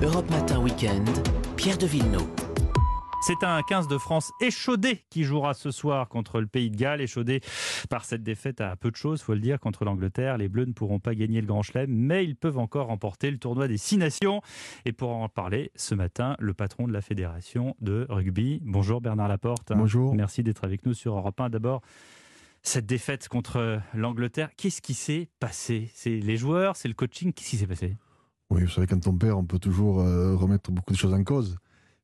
Europe Matin Weekend, Pierre de Villeneuve. C'est un 15 de France échaudé qui jouera ce soir contre le Pays de Galles, échaudé par cette défaite à peu de choses, faut le dire, contre l'Angleterre. Les Bleus ne pourront pas gagner le Grand Chelem, mais ils peuvent encore remporter le tournoi des Six Nations. Et pour en parler ce matin, le patron de la Fédération de rugby. Bonjour Bernard Laporte. Bonjour. Merci d'être avec nous sur Europe 1. D'abord, cette défaite contre l'Angleterre, qu'est-ce qui s'est passé? C'est les joueurs, c'est le coaching, qu'est-ce qui s'est passé? Oui, vous savez, quand on perd, on peut toujours euh, remettre beaucoup de choses en cause.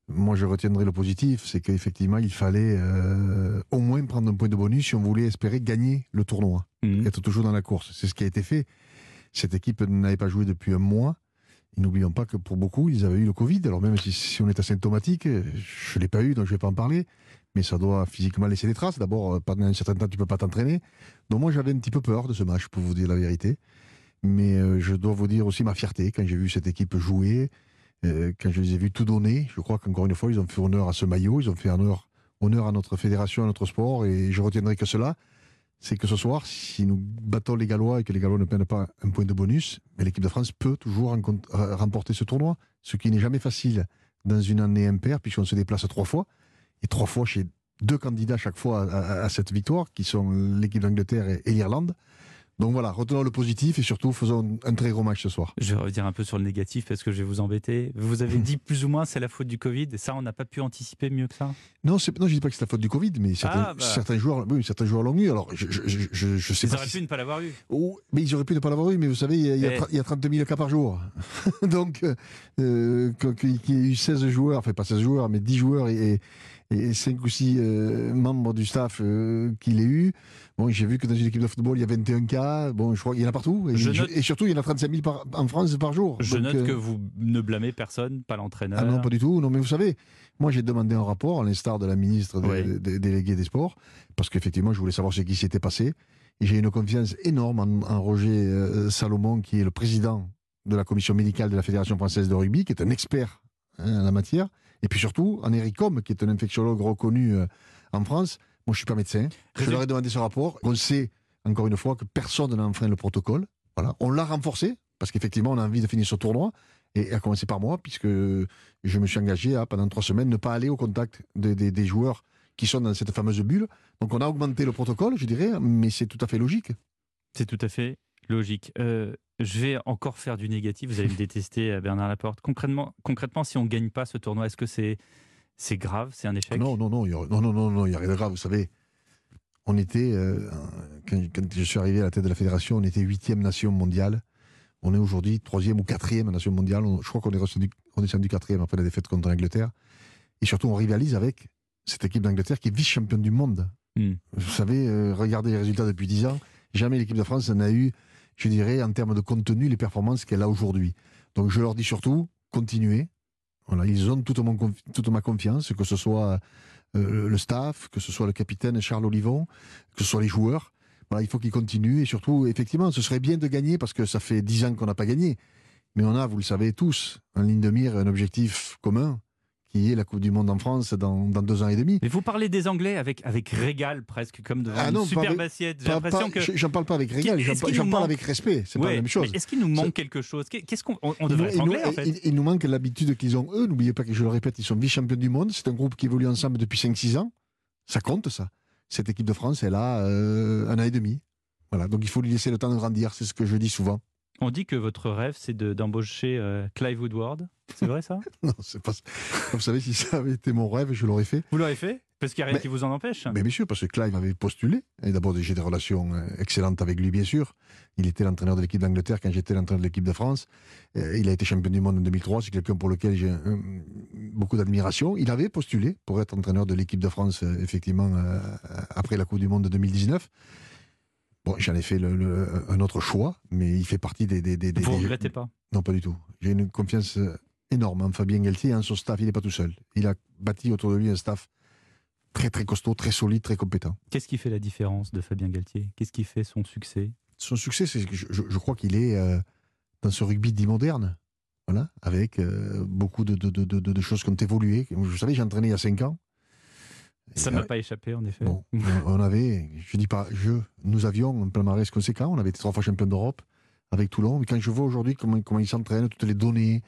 Moi, je retiendrai le positif, c'est qu'effectivement, il fallait euh, au moins prendre un point de bonus si on voulait espérer gagner le tournoi, Mhm. être toujours dans la course. C'est ce qui a été fait. Cette équipe n'avait pas joué depuis un mois. Et N'oublions pas que pour beaucoup, ils avaient eu le Covid. Alors même si, si on est asymptomatique, je ne l'ai pas eu, donc je ne vais pas en parler. Mais ça doit physiquement laisser des traces. D'abord, euh, pendant un certain temps, tu ne peux pas t'entraîner. Donc moi, j'avais un petit peu peur de ce match, pour vous dire la vérité. Mais euh, je dois vous dire aussi ma fierté quand j'ai vu cette équipe jouer, euh, quand je les ai vus tout donner. Je crois qu'encore une fois, ils ont fait honneur à ce maillot, ils ont fait honneur, honneur à notre fédération, à notre sport. Et je retiendrai que cela, c'est que ce soir, si nous battons les Gallois et que les Gallois ne prennent pas un point de bonus, l'équipe de France peut toujours euh, remporter ce tournoi, ce qui n'est jamais facile dans une année impaire, puisqu'on se déplace trois fois, et trois fois chez deux candidats chaque fois à, cette victoire, qui sont l'équipe d'Angleterre et, et l'Irlande. Donc voilà, retenons le positif et surtout faisons un très gros match ce soir. Je vais revenir un peu sur le négatif parce que je vais vous embêter. Vous avez dit plus ou moins c'est la faute du Covid et ça on n'a pas pu anticiper mieux que ça? Non, je ne dis pas que c'est la faute du Covid, mais certains, Ah, bah. certains joueurs, oui, certains joueurs l'ont eu. Alors, je, je, je, sais Ils pas auraient si pu ne pas l'avoir eu. Oh, mais ils auraient pu ne pas l'avoir eu, mais vous savez, il y a, il y a Eh. tra- il y a 30 000 cas par jour. Donc, euh, euh, qu'il y ait eu 16 joueurs, enfin pas 16 joueurs, mais 10 joueurs et, et 5 ou 6 euh, membres du staff euh, qu'il ait eu. Bon, j'ai vu que dans une équipe de football, il y a 21 cas. Bon, je crois qu'il y en a partout. Et, Je je- note- et surtout, il y en a 35 000 par- en France par jour. Je Donc, note euh, que vous ne blâmez personne, pas l'entraîneur. ah non, pas du tout. Non, mais vous savez, moi j'ai demandé un rapport, à l'instar de la ministre des, Oui. des- déléguée des Sports, parce qu'effectivement, je voulais savoir ce qui s'était passé. Et j'ai une confiance énorme en, en Roger euh, Salomon, qui est le président de la commission médicale de la Fédération française de rugby, qui est un expert hein, en la matière. Et puis surtout, en Eric qui est un infectiologue reconnu euh, en France. Moi, je suis pas médecin. Je leur ai demandé ce rapport. On sait, encore une fois, que personne n'a enfreint le protocole. Voilà. On l'a renforcé, parce qu'effectivement, on a envie de finir ce tournoi. Et à commencer par moi, puisque je me suis engagé à, pendant trois semaines, ne pas aller au contact des joueurs qui sont dans cette fameuse bulle. Donc on a augmenté le protocole, je dirais, mais c'est tout à fait logique. C'est tout à fait logique. Euh, je vais encore faire du négatif. Vous allez me détester, euh, Bernard Laporte. Concrètement, concrètement si on ne gagne pas ce tournoi, est-ce que c'est c'est grave C'est un échec? Non, non, non, il y a, non, non, non, a rien de grave. Vous savez, on était, euh, quand, quand je suis arrivé à la tête de la fédération, on était huitième nation mondiale. On est aujourd'hui troisième ou quatrième nation mondiale. On- je crois qu'on est redescendu, redescendu quatrième après la défaite contre l'Angleterre. Et surtout, on rivalise avec cette équipe d'Angleterre qui est vice-championne du monde. Hmm. Vous savez, euh, regardez les résultats depuis dix ans. Jamais l'équipe de France n'a eu, je dirais, en termes de contenu, les performances qu'elle a aujourd'hui. Donc je leur dis surtout, continuez. Voilà, ils ont toute, mon toute ma confiance, que ce soit euh, le staff, que ce soit le capitaine Charles Olivon, que ce soit les joueurs. Voilà, il faut qu'ils continuent et surtout, effectivement, ce serait bien de gagner parce que ça fait dix ans qu'on n'a pas gagné. Mais on a, vous le savez tous, en ligne de mire, un objectif commun qui est la Coupe du Monde en France dans, dans deux ans et demi. Mais vous parlez des Anglais avec, avec régal presque, comme devant Ah non, superbe avec- assiette. J'ai Pas- l'impression pas- que... J'en parle pas avec régal, j'en qu'il parle avec respect. C'est pas la même chose. Est-ce qu'il nous manque quelque chose? Qu'est- Qu'est-ce qu'on on, Il devrait nous- être il nous- anglais en fait? il- il nous manque l'habitude qu'ils ont eux. N'oubliez pas que je le répète, ils sont vice-champions du monde. C'est un groupe qui évolue ensemble depuis 5-6 ans. Ça compte, ça. Cette équipe de France, elle a euh, un an et demi. Voilà, donc il faut lui laisser le temps de grandir. C'est ce que je dis souvent. On dit que votre rêve, c'est de- d'embaucher euh, Clive Woodward. C'est vrai ça? Non, c'est pas. Vous savez, si ça avait été mon rêve, je l'aurais fait. Vous l'aurez fait? Parce qu'il n'y a rien Mais- qui vous en empêche. Mais bien sûr, parce que Clive avait postulé. Et d'abord, j'ai des relations euh, excellentes avec lui, bien sûr. Il était l'entraîneur de l'équipe d'Angleterre quand j'étais l'entraîneur de l'équipe de France. Euh, il a été champion du monde en 2003. C'est quelqu'un pour lequel j'ai beaucoup d'admiration. Il avait postulé pour être entraîneur de l'équipe de France, effectivement, après la Coupe du Monde de 2019. Bon, j'en ai fait le- le- un autre choix, mais il fait partie des. des, des, des- Vous ne regrettez pas? Non, pas du tout. J'ai une confiance énorme en Fabien Galtier et en son staff. Il n'est pas tout seul. Il a bâti autour de lui un staff très, très costaud, très solide, très compétent. Qu'est-ce qui fait la différence de Fabien Galtier? Qu'est-ce qui fait son succès? Son succès, c'est que je, je- je crois qu'il est euh, dans ce rugby dit moderne. Voilà, avec euh, beaucoup de, de, de, de- de choses qui ont évolué. Vous savez, j'ai entraîné il y a 5 ans. Ça Et, m'a pas échappé, en effet. Bon, on- avait, je dis pas je, nous avions un palmarès conséquent, on avait été trois fois champion d'Europe avec Toulon, mais quand je vois aujourd'hui comment, comment ils s'entraînent, toutes les données,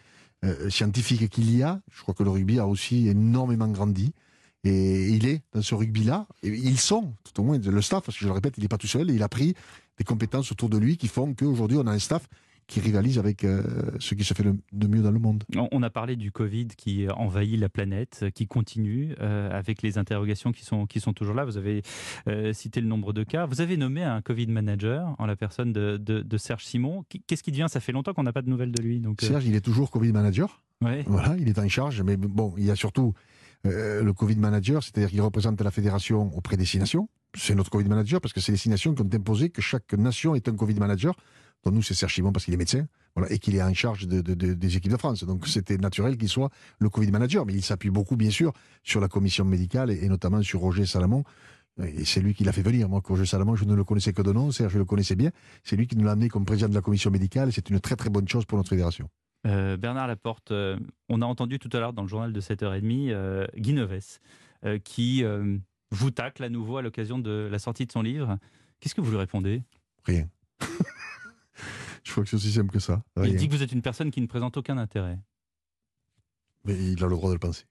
euh, scientifique qu'il y a. Je crois que le rugby a aussi énormément grandi. Et il est dans ce rugby-là. Et ils sont, tout au moins, le staff, parce que je le répète, il n'est pas tout seul. Et il a pris des compétences autour de lui qui font qu'aujourd'hui, on a un staff qui rivalise avec euh, ce qui se fait le- de mieux dans le monde. On a parlé du Covid qui envahit la planète, qui continue, euh, avec les interrogations qui sont, qui sont toujours là. Vous avez euh, cité le nombre de cas. Vous avez nommé un Covid manager en la personne de, de- de Serge Simon. Qu'est-ce qui devient? Ça fait longtemps qu'on n'a pas de nouvelles de lui. Donc, euh, Serge, il est toujours Covid manager. ouais. Voilà, il est en charge. Mais bon, il y a surtout le Covid manager, c'est-à-dire qu'il représente la fédération auprès des six nations. C'est notre Covid manager parce que c'est les six nations qui ont imposé que chaque nation est un Covid manager. Donc nous, c'est Serge Simon parce qu'il est médecin voilà, et qu'il est en charge de- de- de- des équipes de France. Donc c'était naturel qu'il soit le Covid manager. Mais il s'appuie beaucoup, bien sûr, sur la commission médicale et, et notamment sur Roger Salamon. Et c'est lui qui l'a fait venir. Moi, Roger Salamon, je ne le connaissais que de nom. Serge, je le connaissais bien. C'est lui qui nous l'a amené comme président de la commission médicale. C'est une très très bonne chose pour notre fédération. Euh, Bernard Laporte, euh, on a entendu tout à l'heure dans le journal de 7h30 euh, Guy Neves, euh, qui vous tacle à nouveau à l'occasion de la sortie de son livre. Qu'est-ce que vous lui répondez? Rien. je crois que c'est aussi simple que ça. Il dit que vous êtes une personne qui ne présente aucun intérêt. Mais il a le droit de le penser.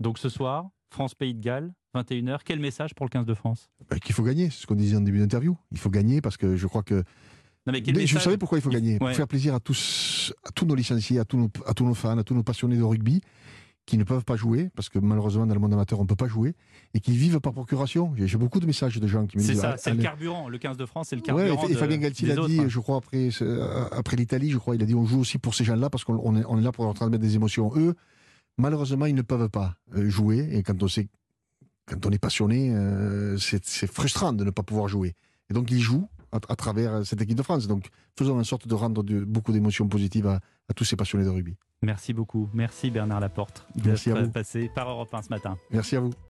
Donc ce soir, France-Pays de Galles, 21h, quel message pour le 15 de France? Ben, qu'il faut gagner, c'est ce qu'on disait en début d'interview. Il faut gagner parce que je crois que. non, mais quel Mais je message savais pourquoi il faut gagner. Pour faire plaisir à tous, à tous nos licenciés, à tous nos, à tous nos fans, à tous nos passionnés de rugby qui ne peuvent pas jouer, parce que malheureusement dans le monde amateur on ne peut pas jouer, et qui vivent par procuration. J'ai beaucoup de messages de gens qui me C'est disent. ça, ah, c'est le carburant. Le 15 de France, c'est le Ouais, carburant. et, et de- Fabien Galtier l'a dit, je crois, après, ce- après l'Italie, je crois, il a dit on joue aussi pour ces gens-là parce qu'on on est, on est là pour leur transmettre des émotions. Eux, malheureusement, ils ne peuvent pas euh, jouer. Et quand on sait, quand on est passionné, euh, c'est c'est frustrant de ne pas pouvoir jouer. Et donc, ils jouent à, à travers cette équipe de France. Donc, faisons en sorte de rendre de- beaucoup d'émotions positives à, à tous ces passionnés de rugby. Merci beaucoup. Merci Bernard Laporte Merci à d'être passé par Europe 1 ce matin. Merci à vous.